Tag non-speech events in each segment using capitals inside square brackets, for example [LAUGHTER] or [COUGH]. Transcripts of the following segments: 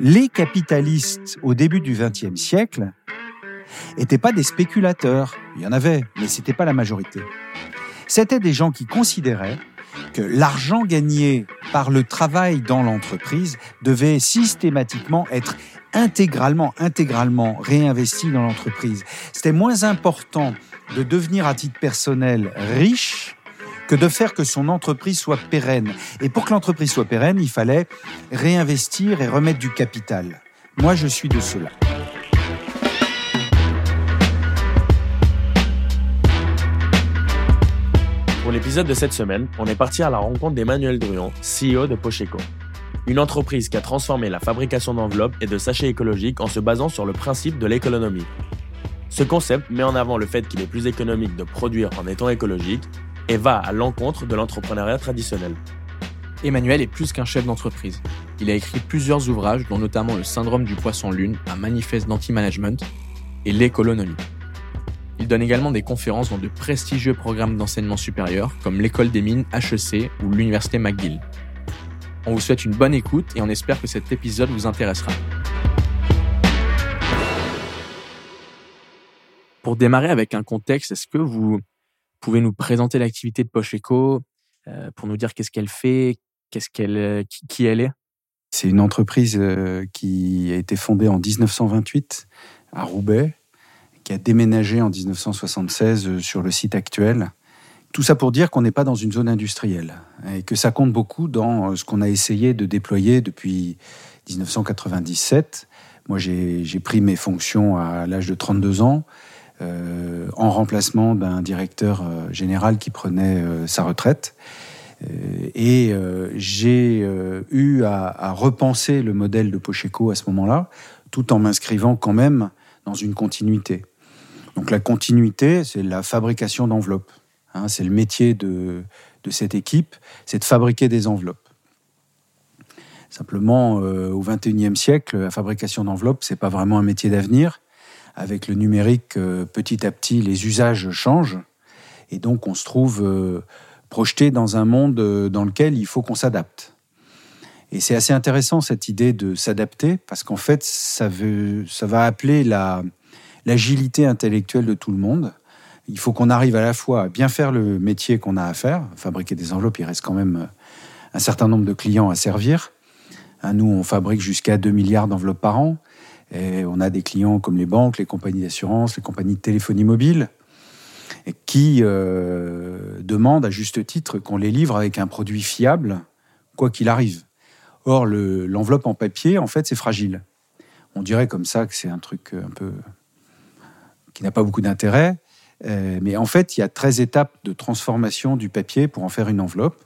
les capitalistes au début du XXe siècle n'étaient pas des spéculateurs. Il y en avait, mais ce n'était pas la majorité. C'était des gens qui considéraient que l'argent gagné par le travail dans l'entreprise devait systématiquement être intégralement, intégralement réinvesti dans l'entreprise. C'était moins important de devenir à titre personnel riche que de faire que son entreprise soit pérenne. Et pour que l'entreprise soit pérenne, il fallait réinvestir et remettre du capital. Moi, je suis de cela. Pour l'épisode de cette semaine, on est parti à la rencontre d'Emmanuel Druon, CEO de Pocheco. Une entreprise qui a transformé la fabrication d'enveloppes et de sachets écologiques en se basant sur le principe de l'économie. Ce concept met en avant le fait qu'il est plus économique de produire en étant écologique et va à l'encontre de l'entrepreneuriat traditionnel. Emmanuel est plus qu'un chef d'entreprise. Il a écrit plusieurs ouvrages, dont notamment Le syndrome du poisson lune, un manifeste d'anti-management, et L'économie. Il donne également des conférences dans de prestigieux programmes d'enseignement supérieur comme l'école des mines HEC ou l'université McGill. On vous souhaite une bonne écoute et on espère que cet épisode vous intéressera. Pour démarrer avec un contexte, est-ce que vous pouvez nous présenter l'activité de Poche Eco euh, pour nous dire qu'est-ce qu'elle fait, qu'est-ce qu'elle, euh, qui, elle est? C'est une entreprise euh, qui a été fondée en 1928 à Roubaix qui a déménagé en 1976 euh, sur le site actuel. Tout ça pour dire qu'on n'est pas dans une zone industrielle et que ça compte beaucoup dans ce qu'on a essayé de déployer depuis 1997. Moi, j'ai pris mes fonctions à l'âge de 32 ans euh, en remplacement d'un directeur général qui prenait sa retraite. et j'ai eu à, repenser le modèle de Pocheco à ce moment-là, tout en m'inscrivant quand même dans une continuité. Donc la continuité, c'est la fabrication d'enveloppes. Hein, c'est le métier de, cette équipe, c'est de fabriquer des enveloppes. Simplement, euh, au XXIe siècle, la fabrication d'enveloppes, c'est pas vraiment un métier d'avenir. Avec le numérique, euh, petit à petit, les usages changent. Et donc, on se trouve euh, projeté dans un monde dans lequel il faut qu'on s'adapte. Et c'est assez intéressant, cette idée de s'adapter, parce qu'en fait, ça, veut, ça va appeler la, l'agilité intellectuelle de tout le monde. Il faut qu'on arrive à la fois à bien faire le métier qu'on a à faire. Fabriquer des enveloppes, il reste quand même euh, un certain nombre de clients à servir. Hein, nous, on fabrique jusqu'à 2 milliards d'enveloppes par an. On a des clients comme les banques, les compagnies d'assurance, les compagnies de téléphonie mobile, qui euh, demandent à juste titre qu'on les livre avec un produit fiable, quoi qu'il arrive. Or, l'enveloppe en papier, en fait, c'est fragile. On dirait comme ça que c'est un truc un peu qui n'a pas beaucoup d'intérêt. Euh, mais en fait, il y a 13 étapes de transformation du papier pour en faire une enveloppe.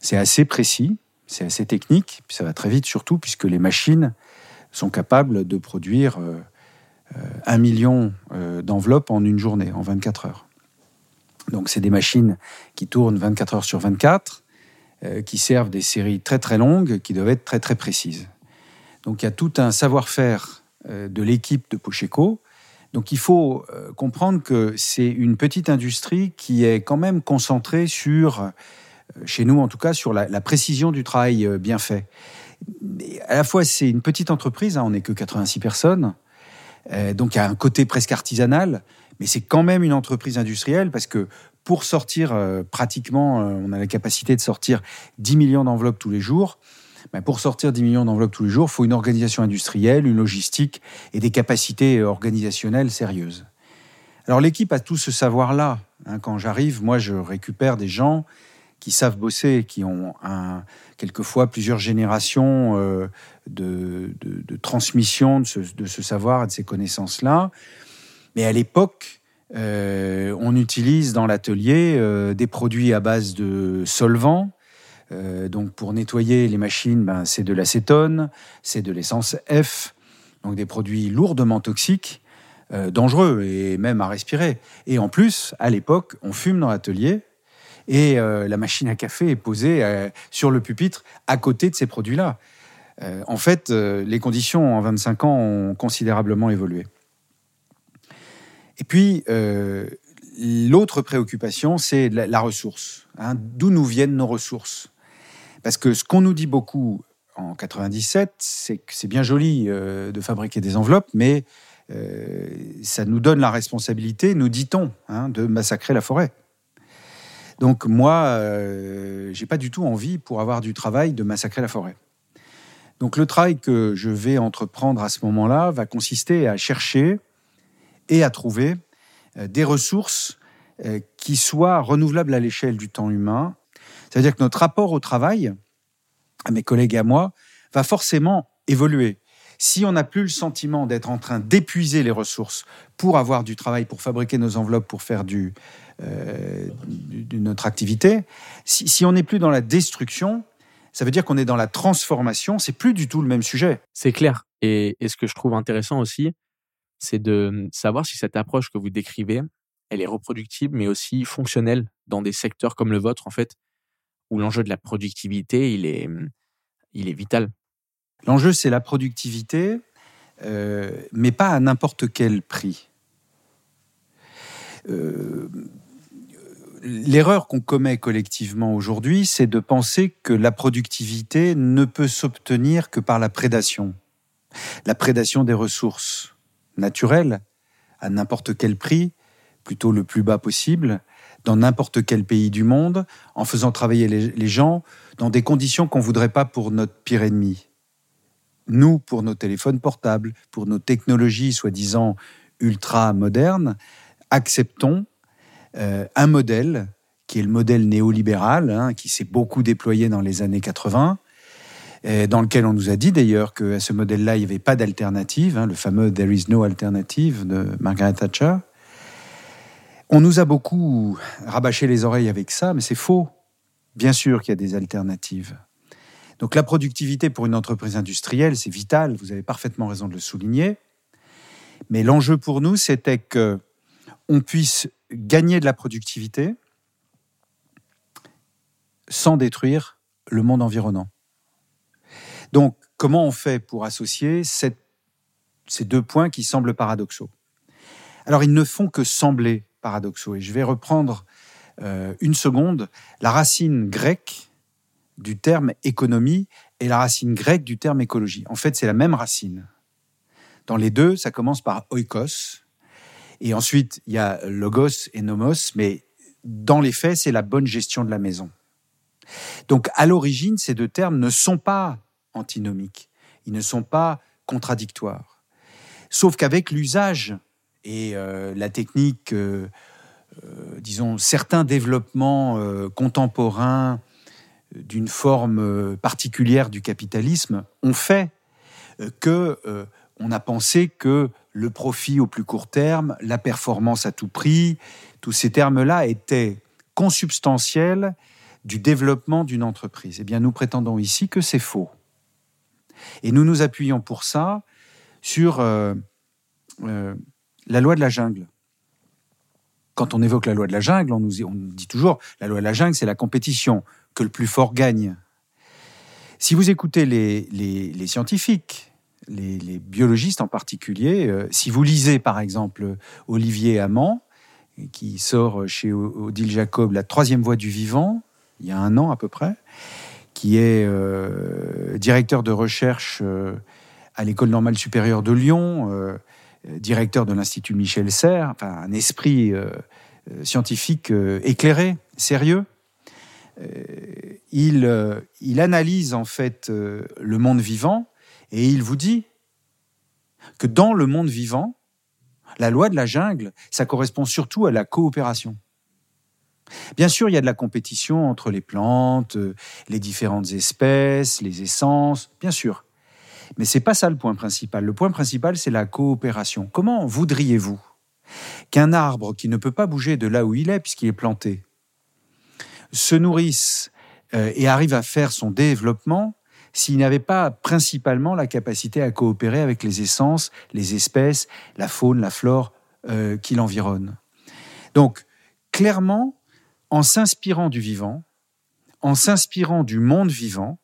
C'est assez précis, c'est assez technique, ça va très vite surtout, puisque les machines sont capables de produire euh, euh, un million d'enveloppes en une journée, en 24 heures. Donc c'est des machines qui tournent 24 heures sur 24, qui servent des séries très très longues, qui doivent être très très précises. Donc il y a tout un savoir-faire de l'équipe de Pocheco donc il faut euh, comprendre que c'est une petite industrie qui est quand même concentrée sur, euh, chez nous en tout cas, sur la, précision du travail euh, bien fait. À la fois, c'est une petite entreprise, hein, on n'est que 86 personnes, donc il y a un côté presque artisanal, mais c'est quand même une entreprise industrielle parce que pour sortir pratiquement, on a la capacité de sortir 10 millions d'enveloppes tous les jours. Ben, pour sortir 10 millions d'enveloppes tous les jours, il faut une organisation industrielle, une logistique et des capacités organisationnelles sérieuses. Alors l'équipe a tout ce savoir-là. Hein. quand j'arrive, moi, je récupère des gens qui savent bosser, qui ont quelquefois plusieurs générations euh, de, transmission de ce, savoir et de ces connaissances-là. Mais à l'époque, euh, on utilise dans l'atelier euh, des produits à base de solvants, donc pour nettoyer les machines, ben, c'est de l'acétone, c'est de l'essence F, donc des produits lourdement toxiques, dangereux et même à respirer. Et en plus, à l'époque, on fume dans l'atelier et euh, la machine à café est posée sur le pupitre à côté de ces produits-là. en fait, les conditions en 25 ans ont considérablement évolué. Et puis, l'autre préoccupation, c'est la, ressource. Hein. D'où nous viennent nos ressources? Parce que ce qu'on nous dit beaucoup en 97, c'est que c'est bien joli euh, de fabriquer des enveloppes, mais euh, ça nous donne la responsabilité, nous dit-on, hein, de massacrer la forêt. Donc moi, euh, j'ai pas du tout envie, pour avoir du travail, de massacrer la forêt. Donc le travail que je vais entreprendre à ce moment-là va consister à chercher et à trouver euh, des ressources euh, qui soient renouvelables à l'échelle du temps humain. C'est-à-dire que notre rapport au travail, à mes collègues et à moi, va forcément évoluer. Si on n'a plus le sentiment d'être en train d'épuiser les ressources pour avoir du travail, pour fabriquer nos enveloppes, pour faire du, euh, de notre activité, si, on n'est plus dans la destruction, ça veut dire qu'on est dans la transformation, c'est plus du tout le même sujet. C'est clair. Et, ce que je trouve intéressant aussi, c'est de savoir si cette approche que vous décrivez, elle est reproductible, mais aussi fonctionnelle dans des secteurs comme le vôtre, en fait, où l'enjeu de la productivité, il est vital. L'enjeu, c'est la productivité, euh, mais pas à n'importe quel prix. Euh, L'erreur qu'on commet collectivement aujourd'hui, c'est de penser que la productivité ne peut s'obtenir que par la prédation. La prédation des ressources naturelles, à n'importe quel prix, plutôt le plus bas possible, dans n'importe quel pays du monde, en faisant travailler les, gens dans des conditions qu'on ne voudrait pas pour notre pire ennemi. Nous, pour nos téléphones portables, pour nos technologies soi-disant ultra modernes, acceptons euh, un modèle qui est le modèle néolibéral, hein, qui s'est beaucoup déployé dans les années 80, dans lequel on nous a dit d'ailleurs qu'à ce modèle-là, il n'y avait pas d'alternative, hein, le fameux There is no alternative de Margaret Thatcher. On nous a beaucoup rabâché les oreilles avec ça, mais c'est faux. Bien sûr qu'il y a des alternatives. Donc la productivité pour une entreprise industrielle, c'est vital, vous avez parfaitement raison de le souligner. Mais l'enjeu pour nous, c'était que on puisse gagner de la productivité sans détruire le monde environnant. Donc, comment on fait pour associer ces deux points qui semblent paradoxaux? Alors, ils ne font que sembler paradoxaux. Et je vais reprendre euh, une seconde la racine grecque du terme économie et la racine grecque du terme écologie. En fait, c'est la même racine. Dans les deux, ça commence par oikos, et ensuite, il y a logos et nomos, mais dans les faits, c'est la bonne gestion de la maison. Donc, à l'origine, ces deux termes ne sont pas antinomiques, ils ne sont pas contradictoires. Sauf qu'avec l'usage et euh, la technique, euh, euh, disons, certains développements contemporains d'une forme particulière du capitalisme ont fait que on a pensé que le profit au plus court terme, la performance à tout prix, tous ces termes-là étaient consubstantiels du développement d'une entreprise. Eh bien, nous prétendons ici que c'est faux. Et nous nous appuyons pour ça sur euh, euh, la loi de la jungle. Quand on évoque la loi de la jungle, on nous, dit toujours la loi de la jungle, c'est la compétition, que le plus fort gagne. Si vous écoutez les scientifiques, les, biologistes en particulier. Euh, si vous lisez par exemple Olivier Amand, qui sort chez Odile Jacob La troisième voie du vivant, il y a un an à peu près, qui est euh, directeur de recherche euh, à l'École normale supérieure de Lyon, directeur de l'Institut Michel Serres, enfin un esprit scientifique éclairé, sérieux. Il, il analyse en fait le monde vivant et il vous dit que dans le monde vivant, la loi de la jungle, ça correspond surtout à la coopération. Bien sûr, il y a de la compétition entre les plantes, euh, les différentes espèces, les essences, bien sûr. Mais c'est pas ça le point principal. Le point principal, c'est la coopération. Comment voudriez-vous qu'un arbre qui ne peut pas bouger de là où il est, puisqu'il est planté, se nourrisse euh, et arrive à faire son développement s'il n'avait pas principalement la capacité à coopérer avec les essences, les espèces, la faune, la flore euh, qui l'environnent. Donc, clairement, en s'inspirant du vivant, en s'inspirant du monde vivant,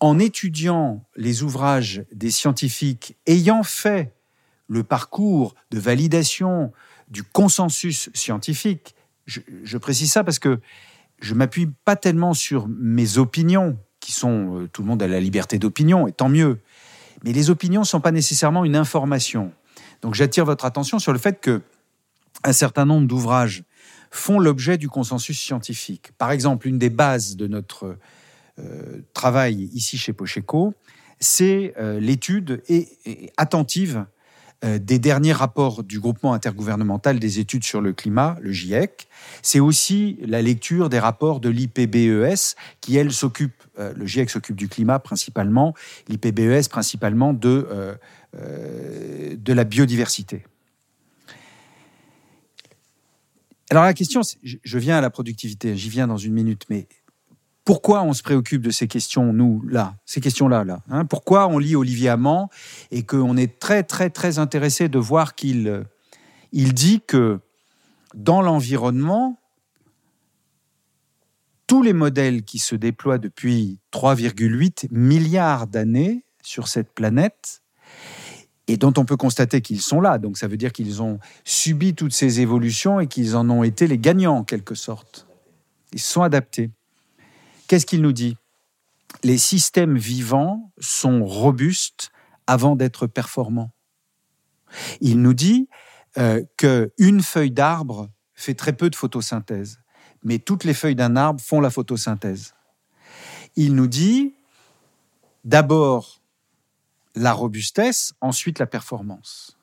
en étudiant les ouvrages des scientifiques ayant fait le parcours de validation du consensus scientifique, je précise ça parce que je m'appuie pas tellement sur mes opinions, qui sont, euh, tout le monde a la liberté d'opinion, et tant mieux. Mais les opinions ne sont pas nécessairement une information. Donc j'attire votre attention sur le fait que un certain nombre d'ouvrages font l'objet du consensus scientifique. Par exemple, une des bases de notre euh, travail ici chez Pocheco, c'est euh, l'étude et, attentive des derniers rapports du groupement intergouvernemental des études sur le climat, le GIEC. C'est aussi la lecture des rapports de l'IPBES, qui, elle, s'occupe, le GIEC s'occupe du climat principalement, l'IPBES principalement de, de la biodiversité. Alors la question, je viens à la productivité, j'y viens dans une minute, mais pourquoi on se préoccupe de ces questions, nous, là, ces questions-là, là, hein? Pourquoi on lit Olivier Amand et qu'on est très, très, très intéressé de voir qu'il il dit que dans l'environnement, tous les modèles qui se déploient depuis 3,8 milliards d'années sur cette planète, et dont on peut constater qu'ils sont là, donc ça veut dire qu'ils ont subi toutes ces évolutions et qu'ils en ont été les gagnants en quelque sorte. Ils sont adaptés. Qu'est-ce qu'il nous dit? Les systèmes vivants sont robustes avant d'être performants. Il nous dit euh, qu'une feuille d'arbre fait très peu de photosynthèse, mais toutes les feuilles d'un arbre font la photosynthèse. Il nous dit d'abord la robustesse, ensuite la performance.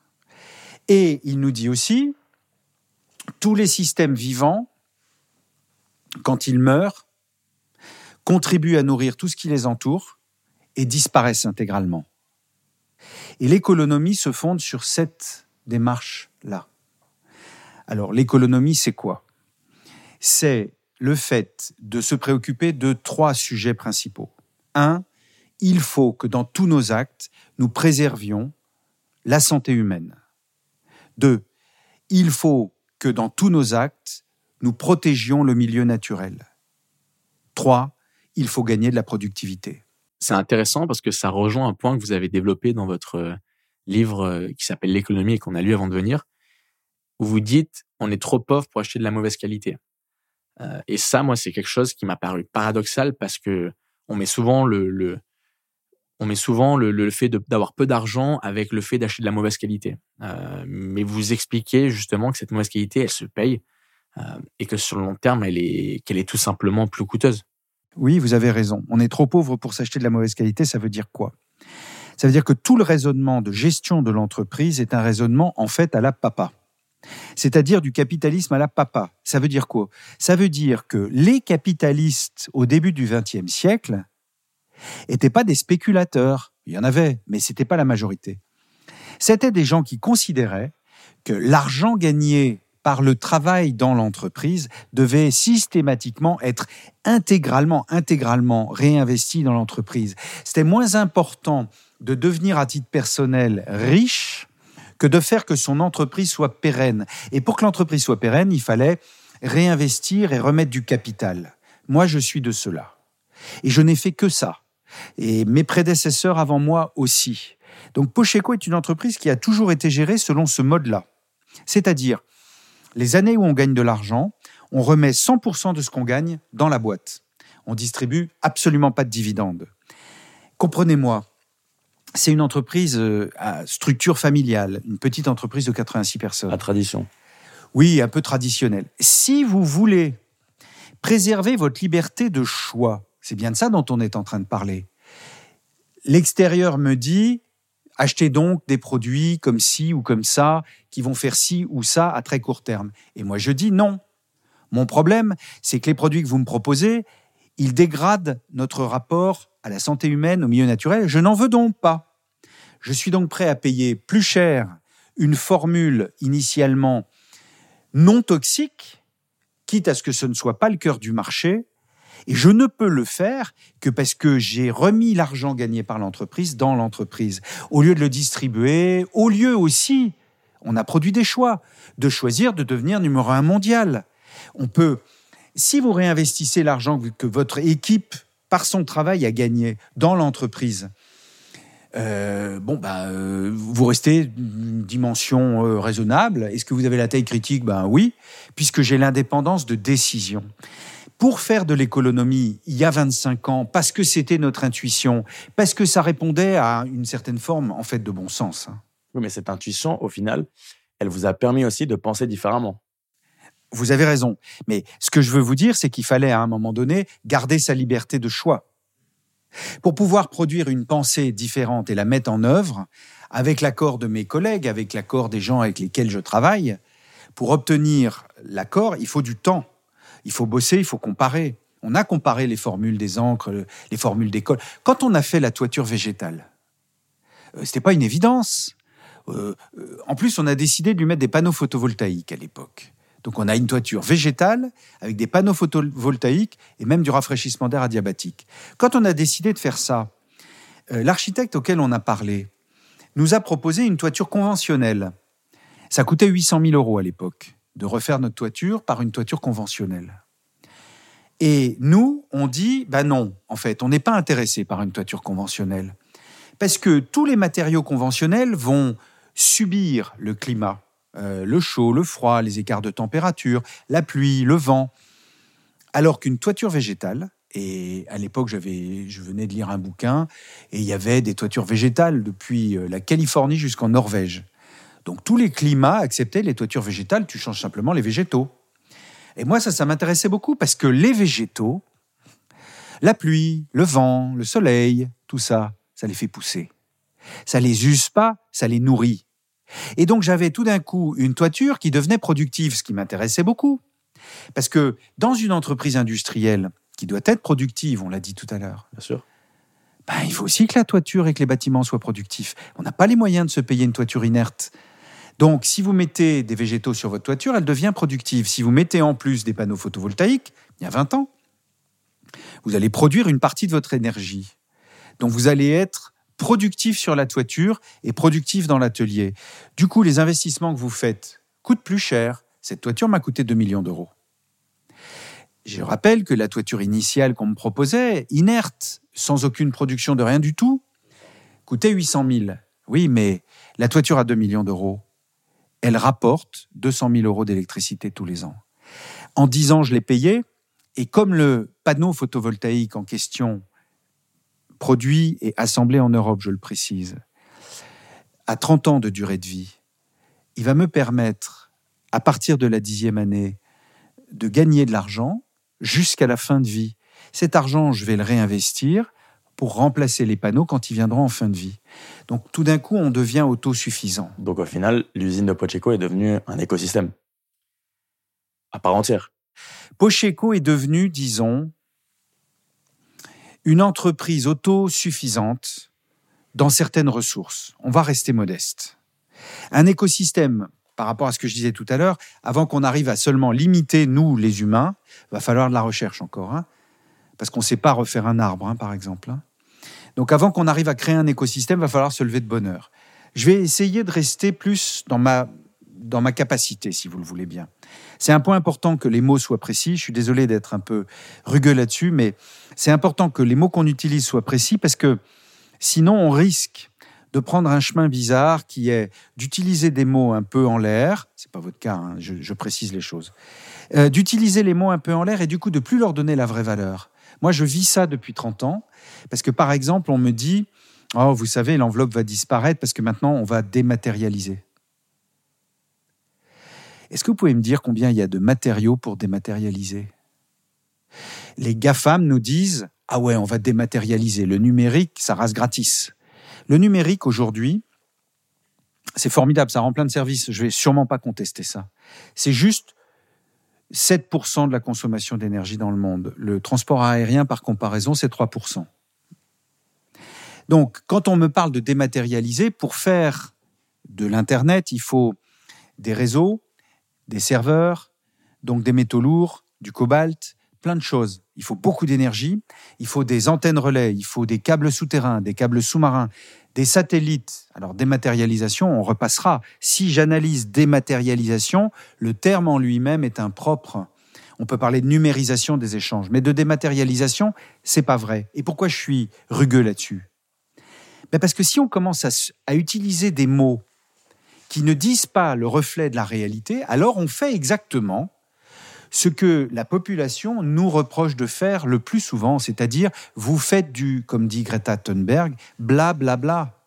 Et il nous dit aussi, tous les systèmes vivants, quand ils meurent, contribuent à nourrir tout ce qui les entoure et disparaissent intégralement. Et l'économie se fonde sur cette démarche-là. Alors l'économie, c'est quoi? C'est le fait de se préoccuper de trois sujets principaux. Un, il faut que dans tous nos actes, nous préservions la santé humaine. Deux, il faut que dans tous nos actes, nous protégions le milieu naturel. Trois, il faut gagner de la productivité. C'est intéressant parce que ça rejoint un point que vous avez développé dans votre euh, livre euh, qui s'appelle L'économie et qu'on a lu avant de venir, où vous dites on est trop pauvre pour acheter de la mauvaise qualité. Euh, et ça, moi, c'est quelque chose qui m'a paru paradoxal parce que on met souvent le, on met souvent le, fait d'avoir peu d'argent avec le fait d'acheter de la mauvaise qualité. mais vous expliquez justement que cette mauvaise qualité, elle se paye et que sur le long terme, elle est qu'elle est tout simplement plus coûteuse. Oui, vous avez raison. On est trop pauvre pour s'acheter de la mauvaise qualité. Ça veut dire quoi? Ça veut dire que tout le raisonnement de gestion de l'entreprise est un raisonnement en fait à la papa. C'est-à-dire du capitalisme à la papa. Ça veut dire quoi? Ça veut dire que les capitalistes au début du XXe siècle n'étaient pas des spéculateurs. Il y en avait, mais ce n'était pas la majorité. C'était des gens qui considéraient que l'argent gagné par le travail dans l'entreprise devait systématiquement être intégralement, intégralement réinvesti dans l'entreprise. C'était moins important de devenir à titre personnel riche que de faire que son entreprise soit pérenne. Et pour que l'entreprise soit pérenne, il fallait réinvestir et remettre du capital. Moi, je suis de cela. Et je n'ai fait que ça. Et mes prédécesseurs avant moi aussi. Donc Pocheco est une entreprise qui a toujours été gérée selon ce mode-là. C'est-à-dire, les années où on gagne de l'argent, on remet 100% de ce qu'on gagne dans la boîte. On distribue absolument pas de dividendes. Comprenez-moi, c'est une entreprise euh, à structure familiale, une petite entreprise de 86 personnes. À tradition. Oui, un peu traditionnelle. Si vous voulez préserver votre liberté de choix, c'est bien de ça dont on est en train de parler. L'extérieur me dit, Achetez donc des produits comme ci ou comme ça, qui vont faire ci ou ça à très court terme. Et moi, je dis non. Mon problème, c'est que les produits que vous me proposez, ils dégradent notre rapport à la santé humaine, au milieu naturel. Je n'en veux donc pas. Je suis donc prêt à payer plus cher une formule initialement non toxique, quitte à ce que ce ne soit pas le cœur du marché, et je ne peux le faire que parce que j'ai remis l'argent gagné par l'entreprise dans l'entreprise. Au lieu de le distribuer, au lieu aussi, on a produit des choix, de choisir de devenir numéro un mondial. On peut, si vous réinvestissez l'argent que votre équipe, par son travail, a gagné dans l'entreprise, euh, bon, bah, euh, vous restez une dimension euh, raisonnable. Est-ce que vous avez la taille critique? Ben oui, puisque j'ai l'indépendance de décision. Pour faire de l'économie il y a 25 ans, parce que c'était notre intuition, parce que ça répondait à une certaine forme en fait de bon sens. Hein. Oui, mais cette intuition, au final, elle vous a permis aussi de penser différemment. Vous avez raison. Mais ce que je veux vous dire, c'est qu'il fallait à un moment donné garder sa liberté de choix. Pour pouvoir produire une pensée différente et la mettre en œuvre, avec l'accord de mes collègues, avec l'accord des gens avec lesquels je travaille, pour obtenir l'accord, il faut du temps. Il faut bosser, il faut comparer. On a comparé les formules des encres, les formules d'école. Quand on a fait la toiture végétale, euh, c'était pas une évidence. Euh, euh, en plus, on a décidé de lui mettre des panneaux photovoltaïques à l'époque. Donc on a une toiture végétale avec des panneaux photovoltaïques et même du rafraîchissement d'air adiabatique. Quand on a décidé de faire ça, l'architecte auquel on a parlé nous a proposé une toiture conventionnelle. Ça coûtait 800 000 euros à l'époque de refaire notre toiture par une toiture conventionnelle. Et nous, on dit, ben non, en fait, on n'est pas intéressé par une toiture conventionnelle. Parce que tous les matériaux conventionnels vont subir le climat, euh, le chaud, le froid, les écarts de température, la pluie, le vent. Alors qu'une toiture végétale, et à l'époque, je venais de lire un bouquin, et il y avait des toitures végétales depuis euh, la Californie jusqu'en Norvège. Donc tous les climats acceptaient les toitures végétales, tu changes simplement les végétaux. Et moi, ça, ça m'intéressait beaucoup parce que les végétaux, la pluie, le vent, le soleil, tout ça, ça les fait pousser. Ça les use pas, ça les nourrit. Et donc j'avais tout d'un coup une toiture qui devenait productive, ce qui m'intéressait beaucoup. Parce que dans une entreprise industrielle qui doit être productive, on l'a dit tout à l'heure, bien sûr, ben, il faut aussi que la toiture et que les bâtiments soient productifs. On n'a pas les moyens de se payer une toiture inerte. Donc, si vous mettez des végétaux sur votre toiture, elle devient productive. Si vous mettez en plus des panneaux photovoltaïques, il y a 20 ans, vous allez produire une partie de votre énergie. Donc, vous allez être productif sur la toiture et productif dans l'atelier. Du coup, les investissements que vous faites coûtent plus cher. Cette toiture m'a coûté 2 millions d'euros. Je rappelle que la toiture initiale qu'on me proposait, inerte, sans aucune production de rien du tout, coûtait 800 000. Oui, mais la toiture à 2 millions d'euros, elle rapporte 200 000 euros d'électricité tous les ans. En 10 ans, je l'ai payé, et comme le panneau photovoltaïque en question, produit et assemblé en Europe, je le précise, a 30 ans de durée de vie, il va me permettre, à partir de la dixième année, de gagner de l'argent jusqu'à la fin de vie. Cet argent, je vais le réinvestir pour remplacer les panneaux quand ils viendront en fin de vie. Donc tout d'un coup, on devient autosuffisant. Donc au final, l'usine de Pocheco est devenue un écosystème à part entière. Pocheco est devenu, disons, une entreprise autosuffisante dans certaines ressources. On va rester modeste. Un écosystème, par rapport à ce que je disais tout à l'heure, avant qu'on arrive à seulement limiter, nous, les humains, va falloir de la recherche encore. Hein, parce qu'on ne sait pas refaire un arbre, hein, par exemple. Hein. Donc avant qu'on arrive à créer un écosystème, il va falloir se lever de bonne heure. Je vais essayer de rester plus dans ma, dans ma capacité, si vous le voulez bien. C'est un point important que les mots soient précis. Je suis désolé d'être un peu rugueux là-dessus, mais c'est important que les mots qu'on utilise soient précis parce que sinon on risque de prendre un chemin bizarre qui est d'utiliser des mots un peu en l'air, c'est pas votre cas, hein, je, précise les choses, euh, d'utiliser les mots un peu en l'air et du coup de plus leur donner la vraie valeur. Moi, je vis ça depuis 30 ans, parce que par exemple, on me dit, oh, vous savez, l'enveloppe va disparaître parce que maintenant, on va dématérialiser. Est-ce que vous pouvez me dire combien il y a de matériaux pour dématérialiser? Les GAFAM nous disent, ah ouais, on va dématérialiser. Le numérique, ça rase gratis. Le numérique, aujourd'hui, c'est formidable, ça rend plein de services. Je vais sûrement pas contester ça. C'est juste 7% de la consommation d'énergie dans le monde. Le transport aérien, par comparaison, c'est 3%. Donc, quand on me parle de dématérialiser, pour faire de l'Internet, il faut des réseaux, des serveurs, donc des métaux lourds, du cobalt, plein de choses. Il faut beaucoup d'énergie, il faut des antennes relais, il faut des câbles souterrains, des câbles sous-marins, des satellites. Alors dématérialisation, on repassera. Si j'analyse dématérialisation, le terme en lui-même est impropre. On peut parler de numérisation des échanges, mais de dématérialisation, c'est pas vrai. Et pourquoi je suis rugueux là-dessus? Ben Parce que si on commence à, à utiliser des mots qui ne disent pas le reflet de la réalité, alors on fait exactement ce que la population nous reproche de faire le plus souvent, c'est-à-dire vous faites du, comme dit Greta Thunberg, bla bla bla.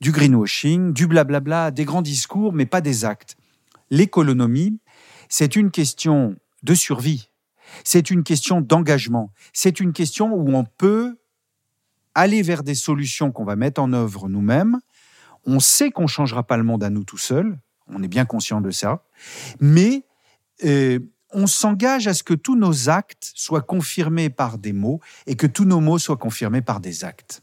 Du greenwashing, du blablabla, des grands discours, mais pas des actes. L'économie, c'est une question de survie, c'est une question d'engagement, c'est une question où on peut aller vers des solutions qu'on va mettre en œuvre nous-mêmes. On sait qu'on ne changera pas le monde à nous tout seuls, on est bien conscient de ça, mais euh, on s'engage à ce que tous nos actes soient confirmés par des mots et que tous nos mots soient confirmés par des actes.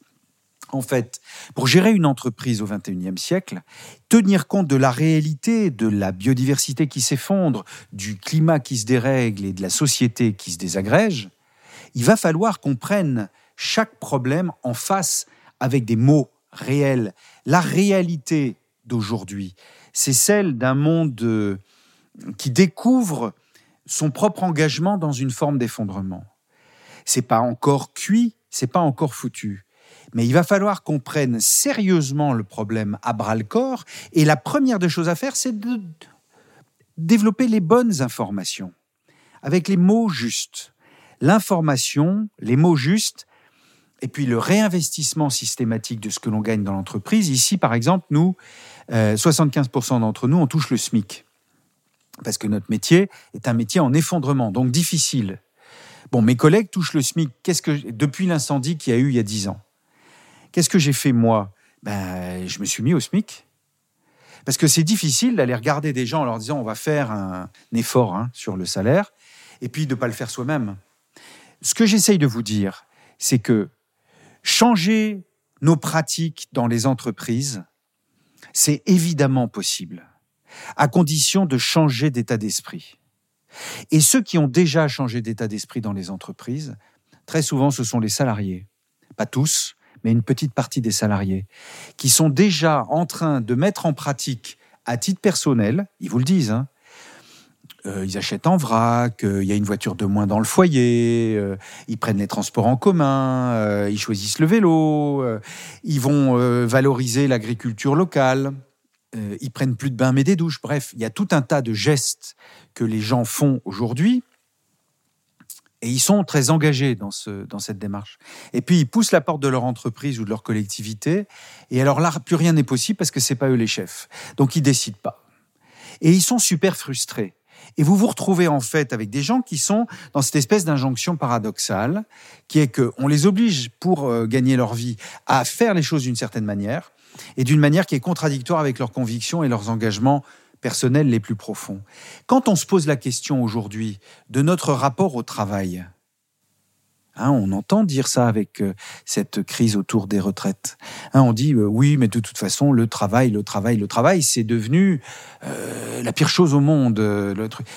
En fait, pour gérer une entreprise au XXIe siècle, tenir compte de la réalité, de la biodiversité qui s'effondre, du climat qui se dérègle et de la société qui se désagrège, il va falloir qu'on prenne chaque problème en face avec des mots réels. La réalité d'aujourd'hui, c'est celle d'un monde euh, qui découvre son propre engagement dans une forme d'effondrement. C'est pas encore cuit, c'est pas encore foutu. Mais il va falloir qu'on prenne sérieusement le problème à bras le corps. Et la première des choses à faire, c'est de développer les bonnes informations, avec les mots justes. L'information, les mots justes, et puis le réinvestissement systématique de ce que l'on gagne dans l'entreprise. Ici, par exemple, nous, 75% euh, d'entre nous, on touche le SMIC. Parce que notre métier est un métier en effondrement, donc difficile. Bon, mes collègues touchent le SMIC que, depuis l'incendie qu'il y a eu il y a 10 ans. Qu'est-ce que j'ai fait moi? Ben, Je me suis mis au SMIC. Parce que c'est difficile d'aller regarder des gens en leur disant on va faire un effort hein, sur le salaire, et puis de ne pas le faire soi-même. Ce que j'essaye de vous dire, c'est que changer nos pratiques dans les entreprises, c'est évidemment possible, à condition de changer d'état d'esprit. Et ceux qui ont déjà changé d'état d'esprit dans les entreprises, très souvent ce sont les salariés. Pas tous, mais une petite partie des salariés, qui sont déjà en train de mettre en pratique, à titre personnel, ils vous le disent, hein, euh, ils achètent en vrac, euh, il y a une voiture de moins dans le foyer, euh, ils prennent les transports en commun, ils choisissent le vélo, ils vont valoriser l'agriculture locale, ils prennent plus de bains mais des douches. Bref, il y a tout un tas de gestes que les gens font aujourd'hui et ils sont très engagés dans, ce, dans cette démarche. Et puis ils poussent la porte de leur entreprise ou de leur collectivité, et alors là, plus rien n'est possible parce que c'est pas eux les chefs. Donc ils décident pas. Et ils sont super frustrés. Et vous vous retrouvez en fait avec des gens qui sont dans cette espèce d'injonction paradoxale, qui est qu'on les oblige pour euh, gagner leur vie à faire les choses d'une certaine manière, et d'une manière qui est contradictoire avec leurs convictions et leurs engagements personnels les plus profonds. Quand on se pose la question aujourd'hui de notre rapport au travail, Hein, on entend dire ça avec euh, cette crise autour des retraites. Hein, on dit euh, oui, mais de toute façon, le travail, le travail, le travail, c'est devenu euh, la pire chose au monde. Le truc.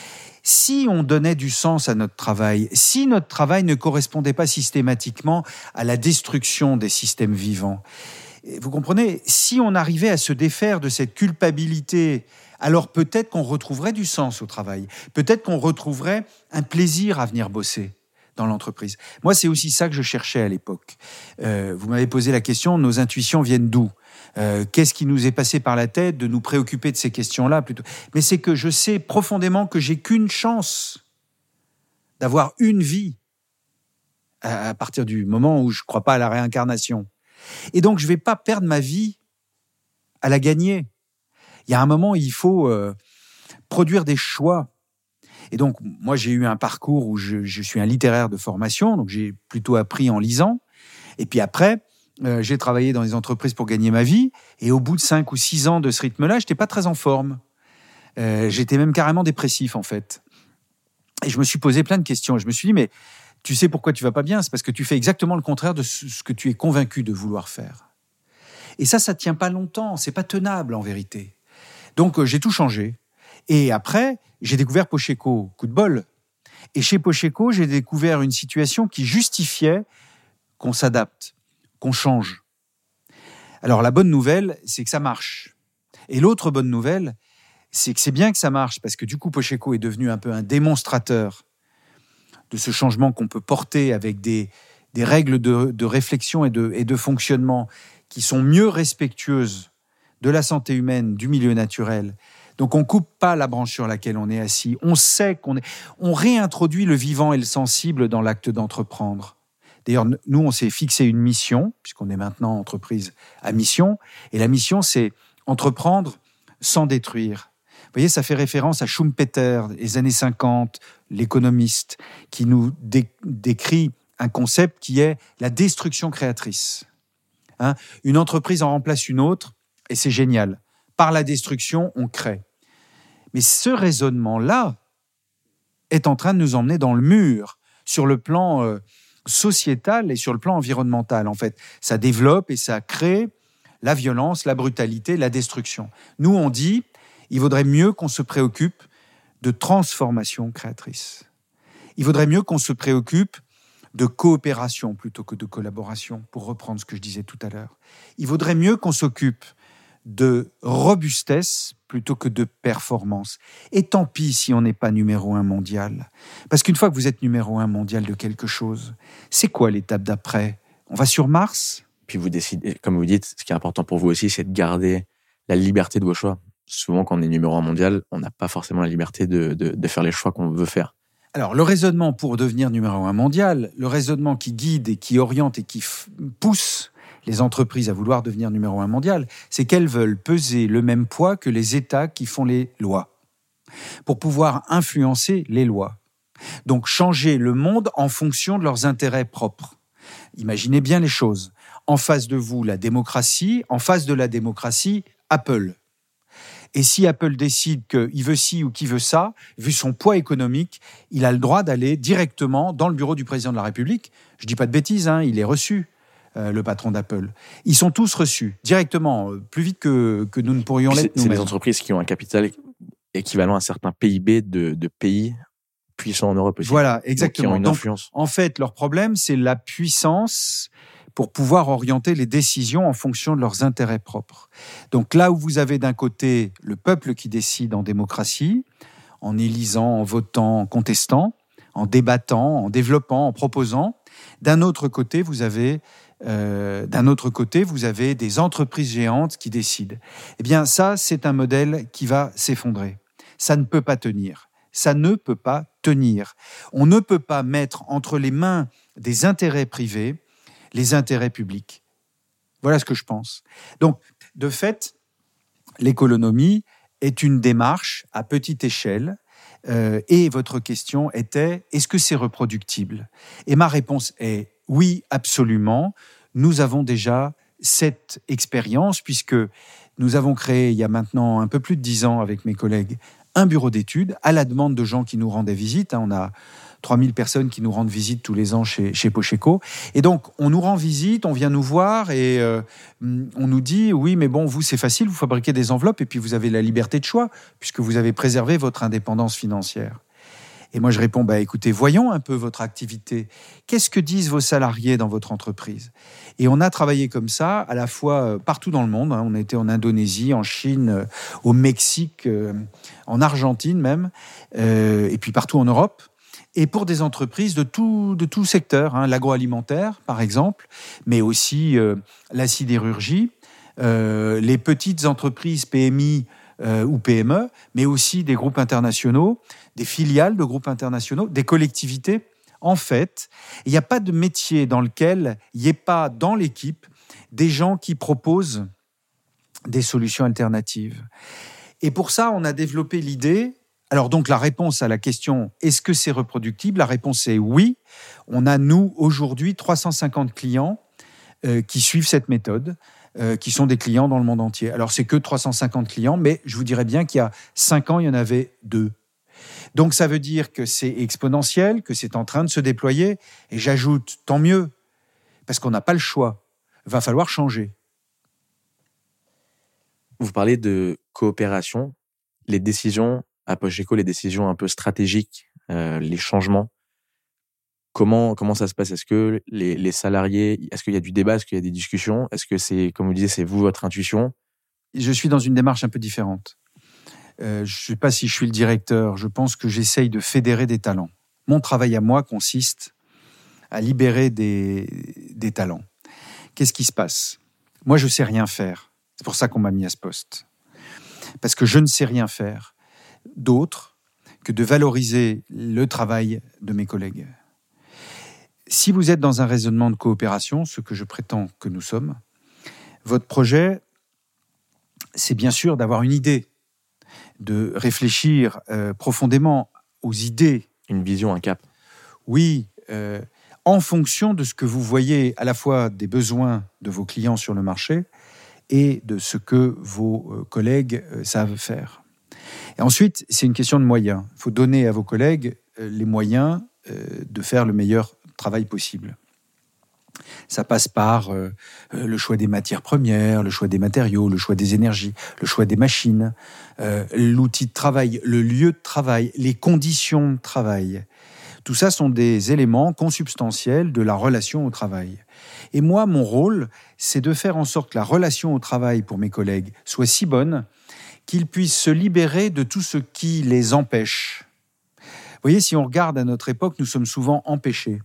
Si on donnait du sens à notre travail, si notre travail ne correspondait pas systématiquement à la destruction des systèmes vivants, vous comprenez, si on arrivait à se défaire de cette culpabilité, alors peut-être qu'on retrouverait du sens au travail, peut-être qu'on retrouverait un plaisir à venir bosser dans l'entreprise. Moi, c'est aussi ça que je cherchais à l'époque. Euh, vous m'avez posé la question, nos intuitions viennent d'où? Euh, Qu'est-ce qui nous est passé par la tête de nous préoccuper de ces questions-là plutôt? Mais c'est que je sais profondément que j'ai qu'une chance d'avoir une vie à, partir du moment où je ne crois pas à la réincarnation. Et donc, je ne vais pas perdre ma vie à la gagner. Il y a un moment, il faut euh, produire des choix et donc, moi, j'ai eu un parcours où je, suis un littéraire de formation, donc j'ai plutôt appris en lisant. Et puis après, euh, j'ai travaillé dans les entreprises pour gagner ma vie. Et au bout de cinq ou six ans de ce rythme-là, j'étais pas très en forme. Euh, j'étais même carrément dépressif, en fait. Et je me suis posé plein de questions. Je me suis dit, mais tu sais pourquoi tu vas pas bien? C'est parce que tu fais exactement le contraire de ce que tu es convaincu de vouloir faire. Et ça, ça tient pas longtemps. C'est pas tenable, en vérité. Donc, euh, j'ai tout changé. Et après, j'ai découvert Pocheco, coup de bol. Et chez Pocheco, j'ai découvert une situation qui justifiait qu'on s'adapte, qu'on change. Alors la bonne nouvelle, c'est que ça marche. Et l'autre bonne nouvelle, c'est que c'est bien que ça marche, parce que du coup, Pocheco est devenu un peu un démonstrateur de ce changement qu'on peut porter avec des, des règles de, réflexion et de, et de fonctionnement qui sont mieux respectueuses de la santé humaine, du milieu naturel, Donc on coupe pas la branche sur laquelle on est assis. On sait qu'on est. On réintroduit le vivant et le sensible dans l'acte d'entreprendre. D'ailleurs, nous, on s'est fixé une mission, puisqu'on est maintenant entreprise à mission, et la mission, c'est entreprendre sans détruire. Vous voyez, ça fait référence à Schumpeter, les années 50, l'économiste, qui nous décrit un concept qui est la destruction créatrice. Hein une entreprise en remplace une autre, et c'est génial. Par la destruction, on crée. Mais ce raisonnement-là est en train de nous emmener dans le mur sur le plan euh, sociétal et sur le plan environnemental. En fait, ça développe et ça crée la violence, la brutalité, la destruction. Nous, on dit, il vaudrait mieux qu'on se préoccupe de transformation créatrice. Il vaudrait mieux qu'on se préoccupe de coopération plutôt que de collaboration, pour reprendre ce que je disais tout à l'heure. Il vaudrait mieux qu'on s'occupe de robustesse plutôt que de performance. Et tant pis si on n'est pas numéro un mondial. Parce qu'une fois que vous êtes numéro un mondial de quelque chose, c'est quoi l'étape d'après? On va sur Mars? Puis vous décidez, comme vous dites, ce qui est important pour vous aussi, c'est de garder la liberté de vos choix. Souvent, quand on est numéro un mondial, on n'a pas forcément la liberté de, de faire les choix qu'on veut faire. Alors, le raisonnement pour devenir numéro un mondial, le raisonnement qui guide et qui oriente et qui pousse les entreprises à vouloir devenir numéro un mondial, c'est qu'elles veulent peser le même poids que les États qui font les lois, pour pouvoir influencer les lois. Donc changer le monde en fonction de leurs intérêts propres. Imaginez bien les choses. En face de vous, la démocratie, en face de la démocratie, Apple. Et si Apple décide qu'il veut ci ou qu'il veut ça, vu son poids économique, il a le droit d'aller directement dans le bureau du président de la République. Je dis pas de bêtises, hein, il est reçu. Euh, le patron d'Apple. Ils sont tous reçus directement, euh, plus vite que, que nous ne pourrions l'être. C'est des entreprises qui ont un capital équivalent à un certain PIB de, de pays puissants en Europe aussi. Voilà, exactement. Donc, en fait, leur problème, c'est la puissance pour pouvoir orienter les décisions en fonction de leurs intérêts propres. Donc là où vous avez d'un côté le peuple qui décide en démocratie, en élisant, en votant, en contestant, en débattant, en développant, en proposant, d'un autre côté, vous avez euh, d'un autre côté, vous avez des entreprises géantes qui décident. Eh bien, ça, c'est un modèle qui va s'effondrer. Ça ne peut pas tenir. Ça ne peut pas tenir. On ne peut pas mettre entre les mains des intérêts privés les intérêts publics. Voilà ce que je pense. Donc, de fait, l'économie est une démarche à petite échelle. Euh, et votre question était, est-ce que c'est reproductible? Et ma réponse est oui, absolument. Nous avons déjà cette expérience puisque nous avons créé il y a maintenant un peu plus de dix ans avec mes collègues un bureau d'études à la demande de gens qui nous rendaient visite. Hein, on a 3000 personnes qui nous rendent visite tous les ans chez, chez Pocheco. Et donc, on nous rend visite, on vient nous voir et euh, on nous dit oui, mais bon, vous, c'est facile, vous fabriquez des enveloppes et puis vous avez la liberté de choix puisque vous avez préservé votre indépendance financière. Et moi, je réponds, bah, écoutez, voyons un peu votre activité. Qu'est-ce que disent vos salariés dans votre entreprise? Et on a travaillé comme ça, à la fois euh, partout dans le monde. Hein. On été en Indonésie, en Chine, euh, au Mexique, en Argentine même, et puis partout en Europe et pour des entreprises de tout, de tout secteur, hein, l'agroalimentaire par exemple, mais aussi euh, la sidérurgie, euh, les petites entreprises PMI euh, ou PME, mais aussi des groupes internationaux, des filiales de groupes internationaux, des collectivités. En fait, il n'y a pas de métier dans lequel il n'y ait pas dans l'équipe des gens qui proposent des solutions alternatives. Et pour ça, on a développé l'idée alors donc la réponse à la question est-ce que c'est reproductible? La réponse est oui. On a nous aujourd'hui 350 clients euh, qui suivent cette méthode, euh, qui sont des clients dans le monde entier. Alors c'est que 350 clients, mais je vous dirais bien qu'il y a 5 ans, il y en avait deux. Donc ça veut dire que c'est exponentiel, que c'est en train de se déployer. Et j'ajoute, tant mieux, parce qu'on n'a pas le choix. Va falloir changer. Vous parlez de coopération. Les décisions à Pocheco les décisions un peu stratégiques, euh, les changements Comment, comment ça se passe? Est-ce que les, les salariés, est-ce qu'il y a du débat? Est-ce qu'il y a des discussions? Est-ce que c'est, comme vous disiez, c'est vous, votre intuition? Je suis dans une démarche un peu différente. Euh, je ne sais pas si je suis le directeur. Je pense que j'essaye de fédérer des talents. Mon travail à moi consiste à libérer des, talents. Qu'est-ce qui se passe? Moi, je sais rien faire. C'est pour ça qu'on m'a mis à ce poste. parce que je ne sais rien faire d'autre que de valoriser le travail de mes collègues. Si vous êtes dans un raisonnement de coopération, ce que je prétends que nous sommes, votre projet, c'est bien sûr d'avoir une idée, de réfléchir euh, profondément aux idées. Une vision, un cap. Oui, euh, en fonction de ce que vous voyez à la fois des besoins de vos clients sur le marché et de ce que vos euh, collègues savent faire. Et ensuite, c'est une question de moyens. Il faut donner à vos collègues les moyens de faire le meilleur travail possible. Ça passe par euh, euh, le choix des matières premières, le choix des matériaux, le choix des énergies, le choix des machines, euh, l'outil de travail, le lieu de travail, les conditions de travail. Tout ça sont des éléments consubstantiels de la relation au travail. Et moi, mon rôle, c'est de faire en sorte que la relation au travail pour mes collègues soit si bonne qu'ils puissent se libérer de tout ce qui les empêche. Vous voyez, si on regarde à notre époque, nous sommes souvent empêchés.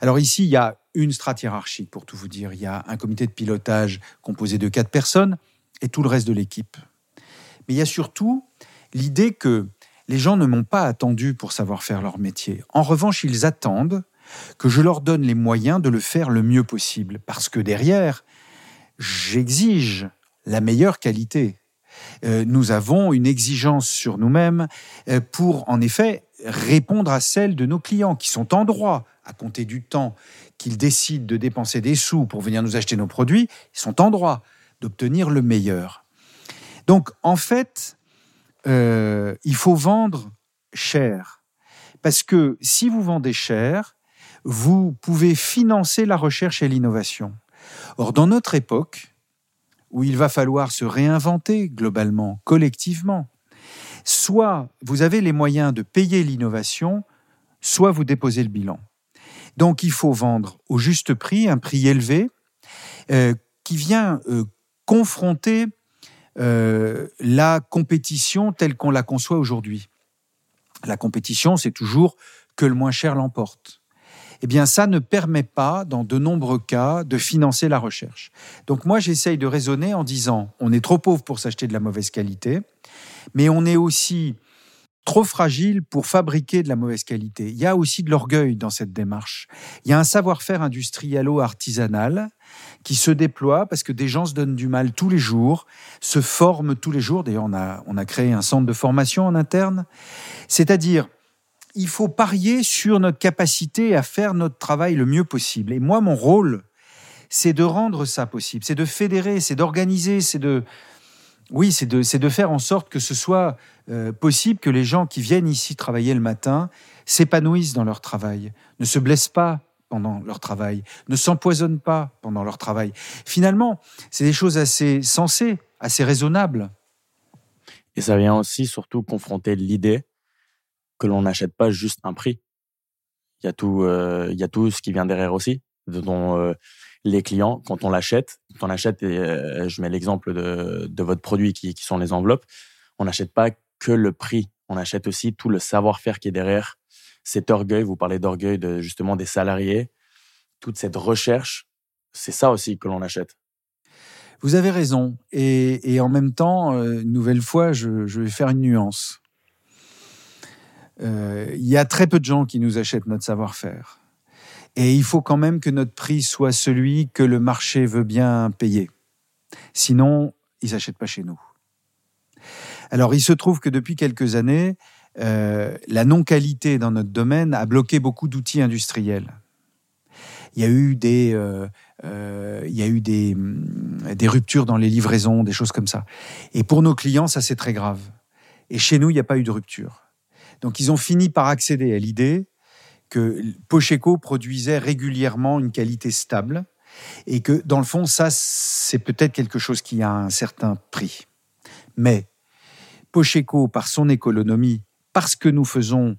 Alors ici, il y a une strate hiérarchique, pour tout vous dire. Il y a un comité de pilotage composé de quatre personnes et tout le reste de l'équipe. Mais il y a surtout l'idée que les gens ne m'ont pas attendu pour savoir faire leur métier. En revanche, ils attendent que je leur donne les moyens de le faire le mieux possible. Parce que derrière, j'exige la meilleure qualité. Euh, nous avons une exigence sur nous-mêmes euh, pour, en effet, répondre à celle de nos clients qui sont en droit à compter du temps qu'ils décident de dépenser des sous pour venir nous acheter nos produits, ils sont en droit d'obtenir le meilleur. Donc, en fait, euh, il faut vendre cher. Parce que si vous vendez cher, vous pouvez financer la recherche et l'innovation. Or, dans notre époque, où il va falloir se réinventer globalement, collectivement, soit vous avez les moyens de payer l'innovation, soit vous déposez le bilan. Donc il faut vendre au juste prix, un prix élevé, euh, qui vient euh, confronter euh, la compétition telle qu'on la conçoit aujourd'hui. La compétition, c'est toujours que le moins cher l'emporte. Eh bien, ça ne permet pas, dans de nombreux cas, de financer la recherche. Donc moi, j'essaye de raisonner en disant, on est trop pauvre pour s'acheter de la mauvaise qualité, mais on est aussi trop fragile pour fabriquer de la mauvaise qualité. Il y a aussi de l'orgueil dans cette démarche. Il y a un savoir-faire industrialo-artisanal qui se déploie parce que des gens se donnent du mal tous les jours, se forment tous les jours. D'ailleurs, on a, on a créé un centre de formation en interne. C'est-à-dire, il faut parier sur notre capacité à faire notre travail le mieux possible. Et moi, mon rôle, c'est de rendre ça possible, c'est de fédérer, c'est d'organiser, c'est de, oui, c'est de, de, faire en sorte que ce soit euh, possible que les gens qui viennent ici travailler le matin s'épanouissent dans leur travail, ne se blessent pas pendant leur travail, ne s'empoisonnent pas pendant leur travail. Finalement, c'est des choses assez sensées, assez raisonnables. Et ça vient aussi surtout confronter l'idée que l'on n'achète pas juste un prix. Il y a tout, euh, il y a tout ce qui vient derrière aussi, dont euh, les clients, quand on l'achète, quand on achète, et je mets l'exemple de, votre produit qui, sont les enveloppes, on n'achète pas que le prix. On achète aussi tout le savoir-faire qui est derrière. Cet orgueil, vous parlez d'orgueil justement des salariés, toute cette recherche, c'est ça aussi que l'on achète. Vous avez raison. Et, en même temps, euh, une nouvelle fois, je, vais faire une nuance. Euh, il y a très peu de gens qui nous achètent notre savoir-faire. Et il faut quand même que notre prix soit celui que le marché veut bien payer. Sinon, ils n'achètent pas chez nous. Alors, il se trouve que depuis quelques années, euh, la non-qualité dans notre domaine a bloqué beaucoup d'outils industriels. Il y a eu euh, mm, des ruptures dans les livraisons, des choses comme ça. Et pour nos clients, ça c'est très grave. Et chez nous, il n'y a pas eu de rupture. Donc, ils ont fini par accéder à l'idée que Pocheco produisait régulièrement une qualité stable et que, dans le fond, ça, c'est peut-être quelque chose qui a un certain prix. Mais Pocheco, par son économie, parce que nous faisons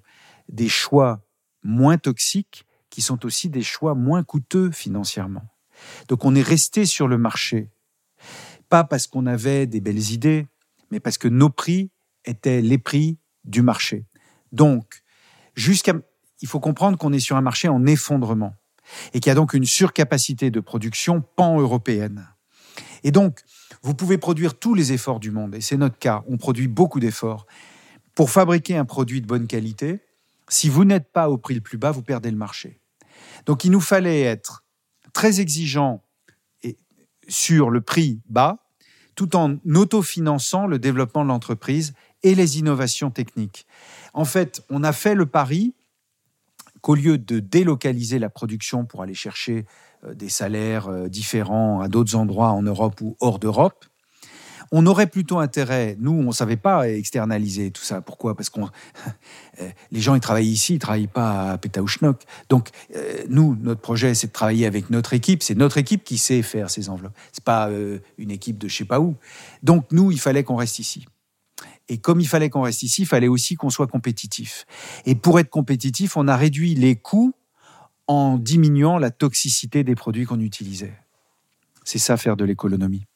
des choix moins toxiques, qui sont aussi des choix moins coûteux financièrement. Donc on est resté sur le marché, pas parce qu'on avait des belles idées, mais parce que nos prix étaient les prix du marché. Donc, jusqu'à, il faut comprendre qu'on est sur un marché en effondrement et qu'il y a donc une surcapacité de production pan-européenne. Et donc, vous pouvez produire tous les efforts du monde, et c'est notre cas, on produit beaucoup d'efforts. Pour fabriquer un produit de bonne qualité, si vous n'êtes pas au prix le plus bas, vous perdez le marché. Donc il nous fallait être très exigeants sur le prix bas, tout en autofinançant le développement de l'entreprise et les innovations techniques. En fait, on a fait le pari qu'au lieu de délocaliser la production pour aller chercher euh, des salaires euh, différents à d'autres endroits en Europe ou hors d'Europe, on aurait plutôt intérêt, nous, on ne savait pas externaliser tout ça. Pourquoi? Parce que [LAUGHS] euh, les gens, ils travaillent ici, ils ne travaillent pas à Pétaouchnok. Donc, nous, notre projet, c'est de travailler avec notre équipe. C'est notre équipe qui sait faire ces enveloppes. Ce n'est pas une équipe de je ne sais pas où. Donc, nous, il fallait qu'on reste ici. Et comme il fallait qu'on reste ici, il fallait aussi qu'on soit compétitif. Et pour être compétitif, on a réduit les coûts en diminuant la toxicité des produits qu'on utilisait. C'est ça faire de l'économie.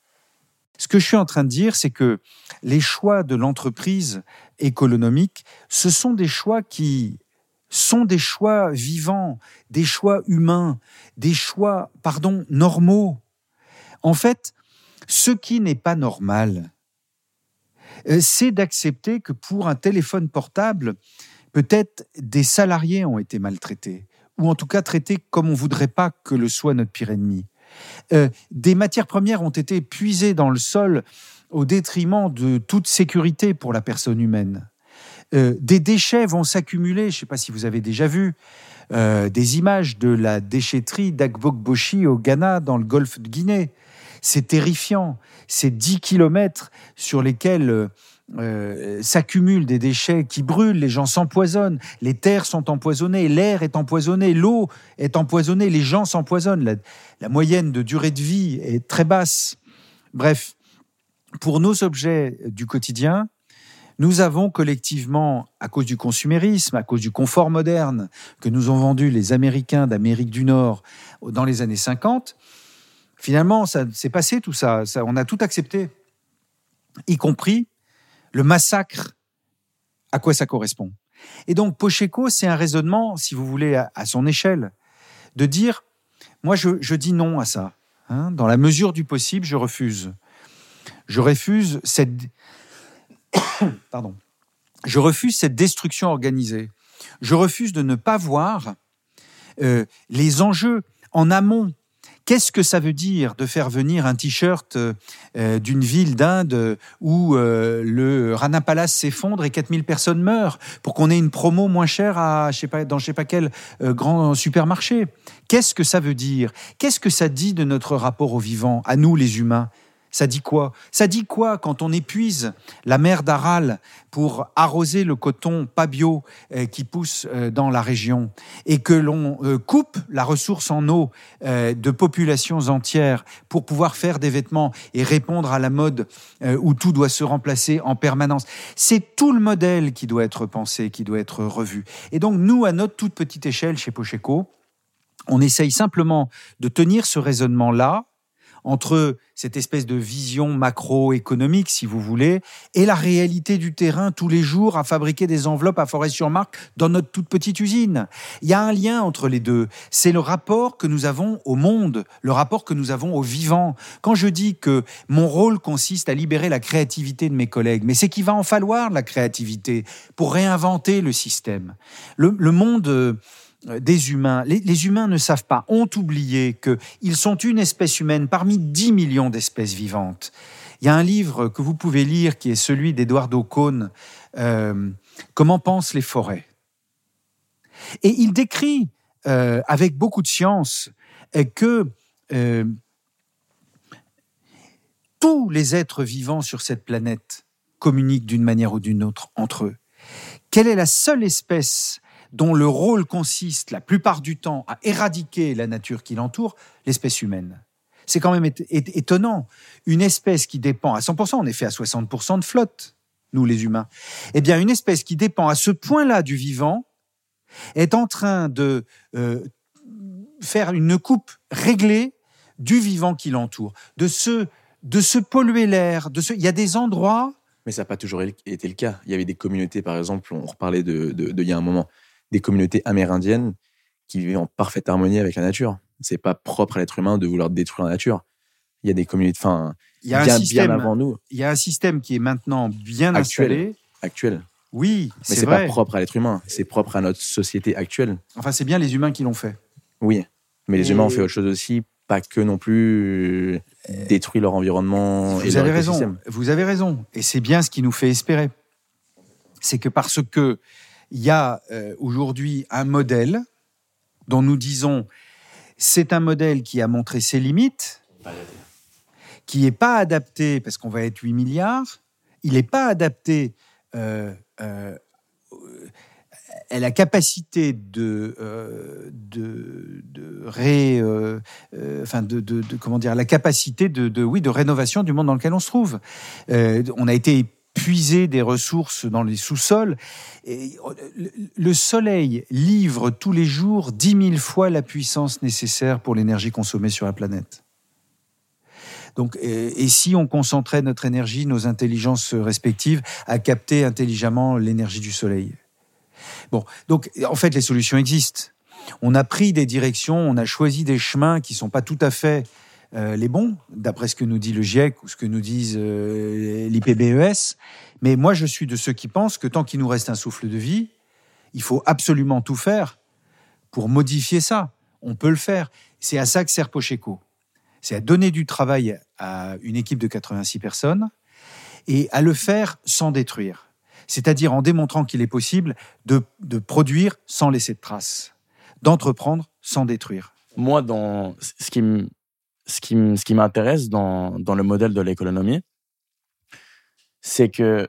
Ce que je suis en train de dire, c'est que les choix de l'entreprise économique, ce sont des choix qui sont des choix vivants, des choix humains, des choix, pardon, normaux. En fait, ce qui n'est pas normal, c'est d'accepter que pour un téléphone portable, peut-être des salariés ont été maltraités, ou en tout cas traités comme on ne voudrait pas que le soit notre pire ennemi. Euh, des matières premières ont été puisées dans le sol au détriment de toute sécurité pour la personne humaine. Euh, des déchets vont s'accumuler, je ne sais pas si vous avez déjà vu, des images de la déchetterie d'Agbokboshi au Ghana, dans le golfe de Guinée. C'est terrifiant. C'est 10 kilomètres sur lesquels euh, euh, s'accumulent des déchets qui brûlent, les gens s'empoisonnent, les terres sont empoisonnées, l'air est empoisonné, l'eau est empoisonnée, les gens s'empoisonnent. La, moyenne de durée de vie est très basse. Bref, pour nos objets du quotidien, nous avons collectivement, à cause du consumérisme, à cause du confort moderne que nous ont vendu les Américains d'Amérique du Nord dans les années 50, Finalement, ça s'est passé tout ça. On a tout accepté, y compris le massacre. À quoi ça correspond Et donc, Pocheco, c'est un raisonnement, si vous voulez, à, son échelle, de dire moi, je, dis non à ça. Hein. dans la mesure du possible, je refuse. Je refuse cette. [COUGHS] Pardon. Je refuse cette destruction organisée. Je refuse de ne pas voir euh, les enjeux en amont Qu'est-ce que ça veut dire de faire venir un t-shirt euh, d'une ville d'Inde où euh, le Rana Palace s'effondre et 4000 personnes meurent pour qu'on ait une promo moins chère à, je sais pas, dans je sais pas quel euh, grand supermarché? Qu'est-ce que ça veut dire? Qu'est-ce que ça dit de notre rapport au vivant, à nous les humains? Ça dit quoi? Ça dit quoi quand on épuise la mer d'Aral pour arroser le coton pas bio euh, qui pousse euh, dans la région et que l'on euh, coupe la ressource en eau de populations entières pour pouvoir faire des vêtements et répondre à la mode où tout doit se remplacer en permanence? C'est tout le modèle qui doit être pensé, qui doit être revu. Et donc nous, à notre toute petite échelle chez Pocheco, on essaye simplement de tenir ce raisonnement-là entre cette espèce de vision macroéconomique, si vous voulez, et la réalité du terrain tous les jours à fabriquer des enveloppes à Forêt-sur-Marque dans notre toute petite usine. Il y a un lien entre les deux. C'est le rapport que nous avons au monde, le rapport que nous avons au vivant. Quand je dis que mon rôle consiste à libérer la créativité de mes collègues, mais c'est qu'il va en falloir la créativité pour réinventer le système. Le, le monde euh, des humains. Les, humains ne savent pas, ont oublié qu'ils sont une espèce humaine parmi 10 millions d'espèces vivantes. Il y a un livre que vous pouvez lire qui est celui d'Eduardo Cohn, euh, Comment pensent les forêts? Et il décrit euh, avec beaucoup de science que tous les êtres vivants sur cette planète communiquent d'une manière ou d'une autre entre eux. Quelle est la seule espèce dont le rôle consiste la plupart du temps à éradiquer la nature qui l'entoure, l'espèce humaine. C'est quand même étonnant. Une espèce qui dépend à 100%, on est fait à 60% de flotte, nous les humains. Eh bien, une espèce qui dépend à ce point-là du vivant est en train de euh, faire une coupe réglée du vivant qui l'entoure, de se, de se polluer l'air. De Il y a des endroits mais ça n'a pas toujours été le cas. Il y avait des communautés, par exemple, on reparlait de il y a un moment, des communautés amérindiennes qui vivent en parfaite harmonie avec la nature. C'est pas propre à l'être humain de vouloir détruire la nature. Il y a des communautés, enfin, bien, un système. bien avant nous, Il y a un système qui est maintenant bien Actuel. installé. actuels. Oui, Mais c'est pas propre à l'être humain, c'est propre à notre société actuelle. Enfin, c'est bien les humains qui l'ont fait. Oui. Mais les Et- humains ont fait autre chose aussi, pas que non plus euh, détruire leur environnement et Vous leur avez raison. Vous avez raison. Et c'est bien ce qui nous fait espérer. C'est que parce que il y a euh, aujourd'hui un modèle dont nous disons c'est un modèle qui a montré ses limites, qui n'est pas adapté parce qu'on va être 8 milliards. Il n'est pas adapté euh, euh, à la capacité de, euh, comment dire, la capacité de, oui, de rénovation du monde dans lequel on se trouve. On a été épuisé des ressources dans les sous-sols. Euh, le- le soleil livre tous les jours 10 000 fois la puissance nécessaire pour l'énergie consommée sur la planète. Donc, et si on concentrait notre énergie, nos intelligences respectives, à capter intelligemment l'énergie du soleil Bon, donc en fait, les solutions existent. On a pris des directions, on a choisi des chemins qui sont pas tout à fait euh, les bons, d'après ce que nous dit le GIEC ou ce que nous disent euh, l'IPBES. Mais moi, je suis de ceux qui pensent que tant qu'il nous reste un souffle de vie, il faut absolument tout faire pour modifier ça. On peut le faire. C'est à ça que sert Pocheco. C'est à donner du travail à une équipe de 86 personnes et à le faire sans détruire. C'est-à-dire en démontrant qu'il est possible de, de produire sans laisser de traces, d'entreprendre sans détruire. Moi, dans ce qui m- ce qui m'intéresse dans, le modèle de l'économie, c'est que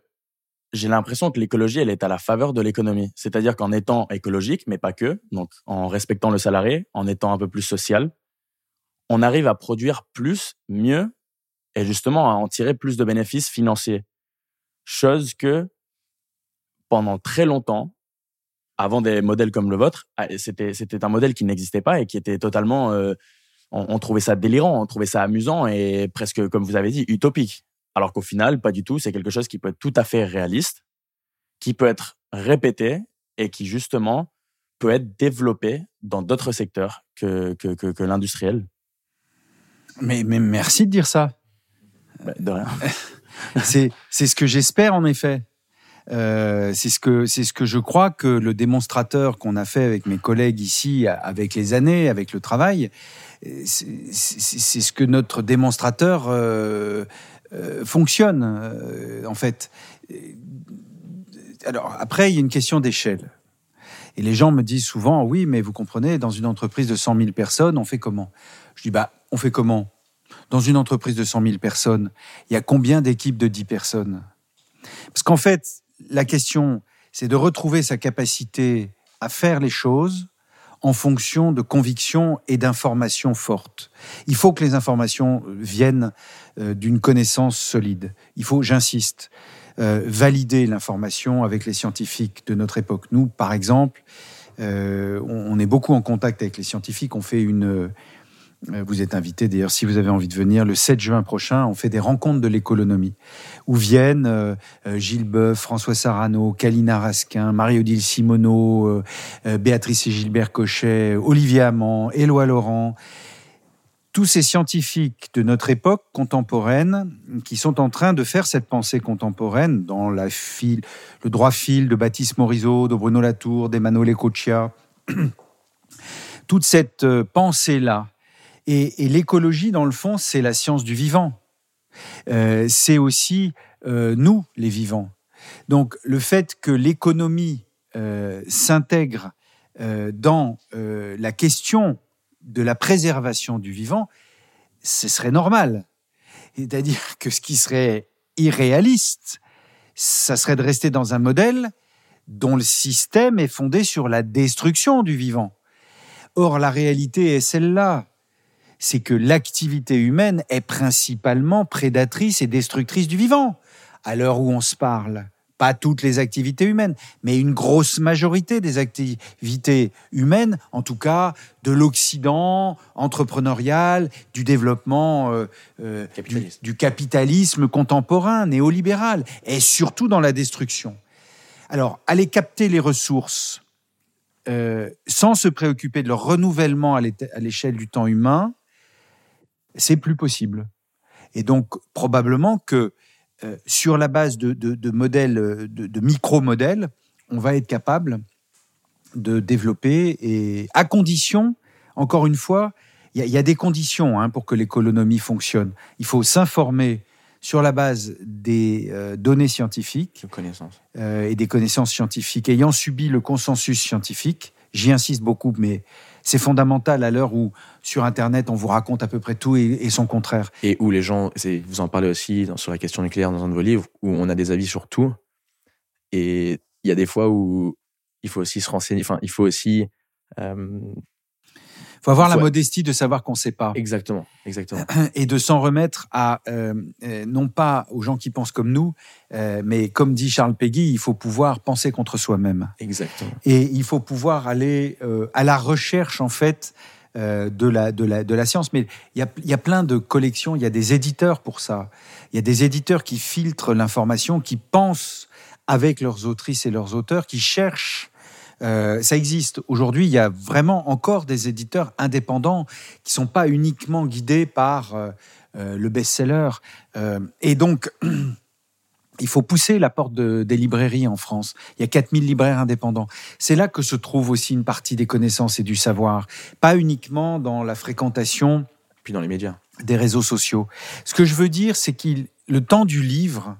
j'ai l'impression que l'écologie, elle est à la faveur de l'économie. C'est-à-dire qu'en étant écologique, mais pas que, donc en respectant le salarié, en étant un peu plus social, on arrive à produire plus, mieux, et justement à en tirer plus de bénéfices financiers. Chose que pendant très longtemps, avant des modèles comme le vôtre, ah, c'était c'était un modèle qui n'existait pas et qui était totalement, euh, on, on trouvait ça délirant, on trouvait ça amusant et presque, comme vous avez dit, utopique. Alors qu'au final, pas du tout. C'est quelque chose qui peut être tout à fait réaliste, qui peut être répété et qui justement peut être développé dans d'autres secteurs que que, que, que l'industriel. Mais, mais merci de dire ça. Bah, De rien. [LAUGHS] C'est c'est ce que j'espère en effet. Euh, c'est ce que c'est ce que je crois que le démonstrateur qu'on a fait avec mes collègues ici, avec les années, avec le travail, c'est c'est- ce que notre démonstrateur euh, euh, fonctionne euh, en fait. Alors après, il y a une question d'échelle. Et les gens me disent souvent, oui, mais vous comprenez, dans une entreprise de 100 000 personnes, on fait comment? Je dis, bah, on fait comment? Dans une entreprise de 100 000 personnes, il y a combien d'équipes de 10 personnes? Parce qu'en fait, la question, c'est de retrouver sa capacité à faire les choses en fonction de convictions et d'informations fortes. Il faut que les informations viennent euh, d'une connaissance solide. Il faut, j'insiste, euh, valider l'information avec les scientifiques de notre époque. Nous, par exemple, euh, on est beaucoup en contact avec les scientifiques. On fait une. Euh, Vous êtes invité d'ailleurs si vous avez envie de venir. Le 7 juin prochain, on fait des rencontres de l'économie où viennent euh, euh, Gilles Boeuf, François Sarano, Kalina Raskin, Marie-Odile Simoneau, Béatrice et Gilbert Cochet, Olivier Amand, Éloi Laurent. Tous ces scientifiques de notre époque contemporaine qui sont en train de faire cette pensée contemporaine dans file, le droit fil de Baptiste Morisot, de Bruno Latour, d'Emmanuel Ecoccia. [CLEARS THROAT] Toute cette pensée-là. Et, et l'écologie, dans le fond, c'est la science du vivant. Euh, c'est aussi euh, nous, les vivants. Donc le fait que l'économie euh, s'intègre euh, dans euh, la question de la préservation du vivant, ce serait normal. C'est-à-dire que ce qui serait irréaliste, ça serait de rester dans un modèle dont le système est fondé sur la destruction du vivant. Or, la réalité est celle-là c'est que l'activité humaine est principalement prédatrice et destructrice du vivant. À l'heure où on se parle, pas toutes les activités humaines, mais une grosse majorité des activités humaines, en tout cas de l'Occident entrepreneurial, du développement euh, euh, du, capitalisme contemporain, néolibéral, et surtout dans la destruction. Alors, aller capter les ressources euh, sans se préoccuper de leur renouvellement à l'échelle du temps humain, c'est plus possible. Et donc, probablement que euh, sur la base de, de- de modèles, euh, de, de micro-modèles, on va être capable de développer, et à condition, encore une fois, il y, a- il y a des conditions hein, pour que l'économie fonctionne. Il faut s'informer sur la base des euh, données scientifiques euh, et des connaissances scientifiques ayant subi le consensus scientifique. J'y insiste beaucoup, mais c'est fondamental à l'heure où sur Internet on vous raconte à peu près tout et, son contraire. Et où les gens, vous en parlez aussi sur la question nucléaire dans un de vos livres, où on a des avis sur tout. Et il y a des fois où il faut aussi se renseigner, enfin, il faut aussi. euh, faut avoir la modestie de savoir qu'on ne sait pas exactement, exactement. [CLEARS THROAT] et de s'en remettre à euh, euh, non pas aux gens qui pensent comme nous, euh, mais comme dit Charles Péguy, il faut pouvoir penser contre soi-même. Exactement. Et il faut pouvoir aller euh, à la recherche, en fait, de, la, de, la, de la science. Mais il y a, il y a plein de collections, il y a des éditeurs pour ça. Il y a des éditeurs qui filtrent l'information, qui pensent avec leurs autrices et leurs auteurs, qui cherchent. Euh, ça existe. Aujourd'hui, il y a vraiment encore des éditeurs indépendants qui sont pas uniquement guidés par euh, euh, le best-seller. Euh, et donc, [CLEARS THROAT] il faut pousser la porte de- des librairies en France. Il y a 4000 libraires indépendants. C'est là que se trouve aussi une partie des connaissances et du savoir. Pas uniquement dans la fréquentation Puis dans les médias. des réseaux sociaux. Ce que je veux dire, c'est qu'il le temps du livre,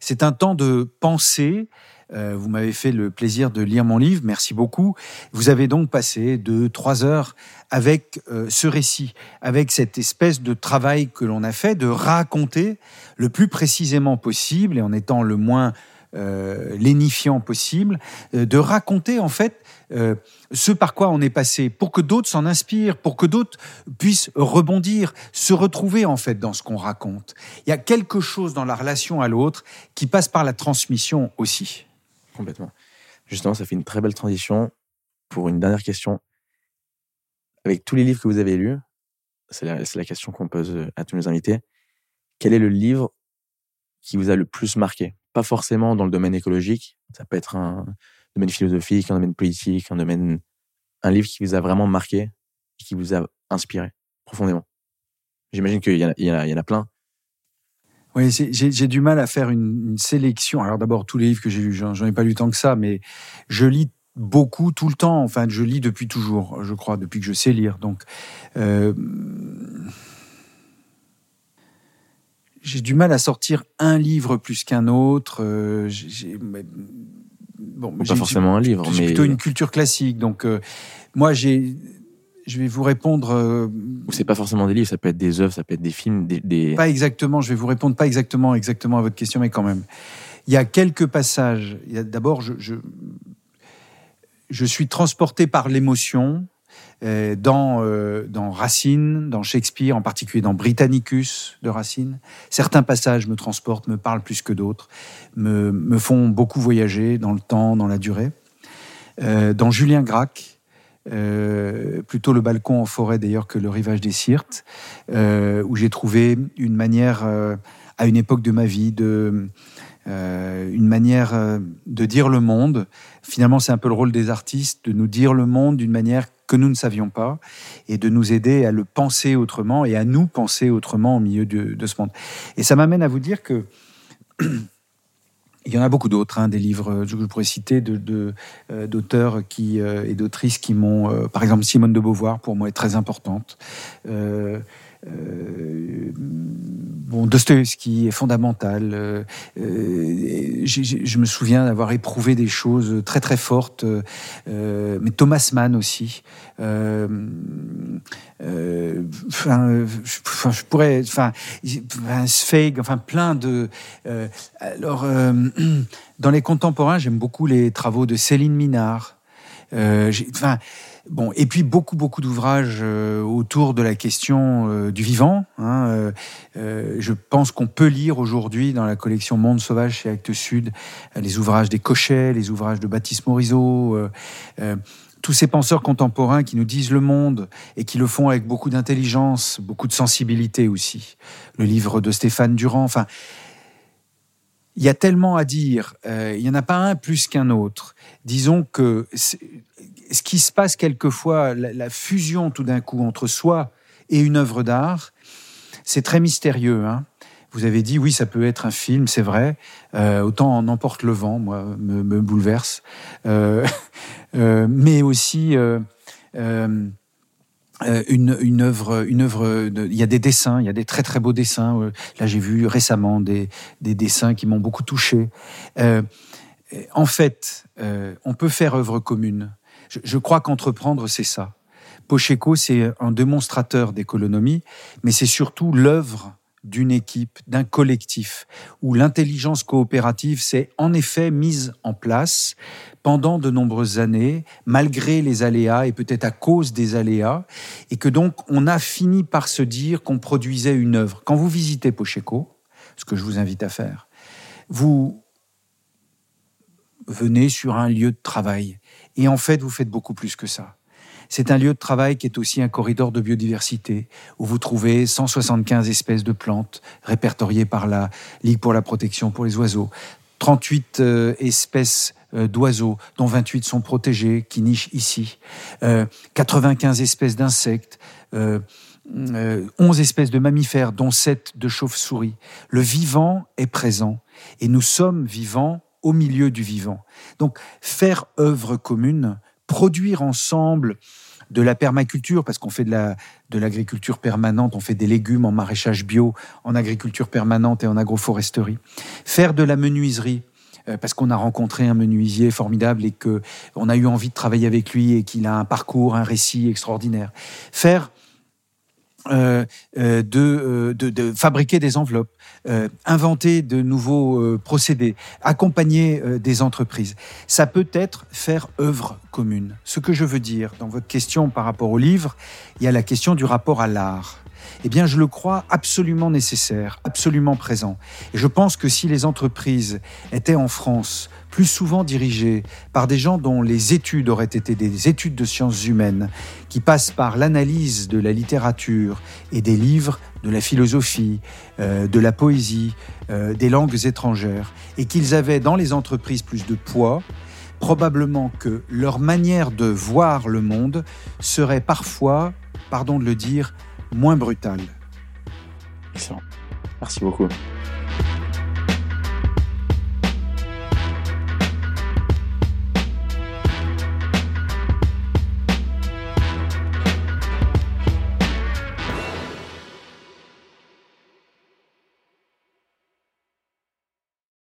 c'est un temps de pensée. Euh, vous m'avez fait le plaisir de lire mon livre, merci beaucoup. Vous avez donc passé deux, trois heures avec euh, ce récit, avec cette espèce de travail que l'on a fait de raconter le plus précisément possible et en étant le moins euh, lénifiant possible, euh, de raconter en fait ce par quoi on est passé, pour que d'autres s'en inspirent, pour que d'autres puissent rebondir, se retrouver en fait dans ce qu'on raconte. Il y a quelque chose dans la relation à l'autre qui passe par la transmission aussi. Complètement. Justement, ça fait une très belle transition pour une dernière question. Avec tous les livres que vous avez lus, c'est la, question qu'on pose euh, à tous nos invités. Quel est le livre qui vous a le plus marqué? Pas forcément dans le domaine écologique, ça peut être un domaine philosophique, un domaine politique, un domaine, un livre qui vous a vraiment marqué, qui vous a inspiré profondément. J'imagine qu'il y, y en a plein. Oui, j'ai du mal à faire une, une sélection. Alors d'abord, tous les livres que j'ai lus, j'en ai pas lu tant que ça, mais je lis beaucoup tout le temps. Enfin, je lis depuis toujours, je crois, depuis que je sais lire. Donc, euh, j'ai du mal à sortir un livre plus qu'un autre. Euh, bon, Pas forcément un livre, mais plutôt une culture classique. Donc, euh, moi, j'ai, je vais vous répondre. euh, c'est pas forcément des livres, ça peut être des œuvres, ça peut être des films, des, des- pas exactement, je vais vous répondre pas exactement, exactement à votre question, mais quand même. Il y a quelques passages. D'abord, je, je, je suis transporté par l'émotion euh, dans, euh, dans Racine, dans Shakespeare, en particulier dans Britannicus de Racine. Certains passages me transportent, me parlent plus que d'autres, me, me font beaucoup voyager dans le temps, dans la durée. Euh, dans Julien Gracq, euh, plutôt le balcon en forêt d'ailleurs que le rivage des Sirtes, euh, où j'ai trouvé une manière, euh, à une époque de ma vie, de, une manière de dire le monde. Finalement, c'est un peu le rôle des artistes, de nous dire le monde d'une manière que nous ne savions pas, et de nous aider à le penser autrement et à nous penser autrement au milieu de ce monde. Et ça m'amène à vous dire que il y en a beaucoup d'autres, hein, des livres, euh, je pourrais citer de- de, euh, d'auteurs qui euh, et d'autrices qui m'ont, par exemple Simone de Beauvoir, pour moi est très importante. Bon, Dostoevsky est fondamental. Je me souviens d'avoir éprouvé des choses très très fortes, mais Thomas Mann aussi. Euh, euh, enfin, je, pourrais, enfin, Zweig, enfin plein de. euh, alors, [CLEARS THROAT] dans les contemporains, j'aime beaucoup les travaux de Céline Minard. Enfin, bon, et puis beaucoup, beaucoup d'ouvrages autour de la question du vivant. hein, je pense qu'on peut lire aujourd'hui dans la collection Monde Sauvage chez Actes Sud les ouvrages des Cochets, les ouvrages de Baptiste Morisot. Tous ces penseurs contemporains qui nous disent le monde et qui le font avec beaucoup d'intelligence, beaucoup de sensibilité aussi. Le livre de Stéphane Durand, enfin, il y a tellement à dire. Euh, il n'y en a pas un plus qu'un autre. Disons que ce qui se passe quelquefois, la, fusion tout d'un coup entre soi et une œuvre d'art, c'est très mystérieux. Hein. Vous avez dit, oui, ça peut être un film, c'est vrai. Euh, autant en emporte le vent, moi, me, bouleverse. Euh, [LAUGHS] mais aussi euh, euh, une, une œuvre, une œuvre. Il y a des dessins, il y a des très très beaux dessins. Euh, Là, j'ai vu récemment des, des dessins qui m'ont beaucoup touché. Euh, en fait, euh, on peut faire œuvre commune. Je, je crois qu'entreprendre, c'est ça. Pocheco, c'est un démonstrateur d'économie, mais c'est surtout l'œuvre d'une équipe, d'un collectif, où l'intelligence coopérative s'est en effet mise en place pendant de nombreuses années, malgré les aléas et peut-être à cause des aléas, et que donc on a fini par se dire qu'on produisait une œuvre. Quand vous visitez Pocheco, ce que je vous invite à faire, vous venez sur un lieu de travail, et en fait vous faites beaucoup plus que ça. C'est un lieu de travail qui est aussi un corridor de biodiversité, où vous trouvez 175 espèces de plantes répertoriées par la Ligue pour la protection pour les oiseaux, 38 euh, espèces euh, d'oiseaux, dont 28 sont protégées, qui nichent ici, euh, 95 espèces d'insectes, euh, euh, 11 espèces de mammifères, dont 7 de chauves-souris. Le vivant est présent, et nous sommes vivants au milieu du vivant. Donc, faire œuvre commune, produire ensemble de la permaculture, parce qu'on fait de la de l'agriculture permanente, on fait des légumes en maraîchage bio, en agriculture permanente et en agroforesterie. Faire de la menuiserie, euh, parce qu'on a rencontré un menuisier formidable et que on a eu envie de travailler avec lui et qu'il a un parcours, un récit extraordinaire. Faire euh, euh, de, euh, de, de fabriquer des enveloppes, euh, inventer de nouveaux procédés, accompagner des entreprises. Ça peut être faire œuvre commune. Ce que je veux dire dans votre question par rapport au livre, il y a la question du rapport à l'art. Eh bien, je le crois absolument nécessaire, absolument présent. Et je pense que si les entreprises étaient en France plus souvent dirigées par des gens dont les études auraient été des études de sciences humaines, qui passent par l'analyse de la littérature et des livres, de la philosophie, euh, de la poésie, euh, des langues étrangères, et qu'ils avaient dans les entreprises plus de poids, probablement que leur manière de voir le monde serait parfois, pardon de le dire, moins brutale. Excellent. Merci beaucoup.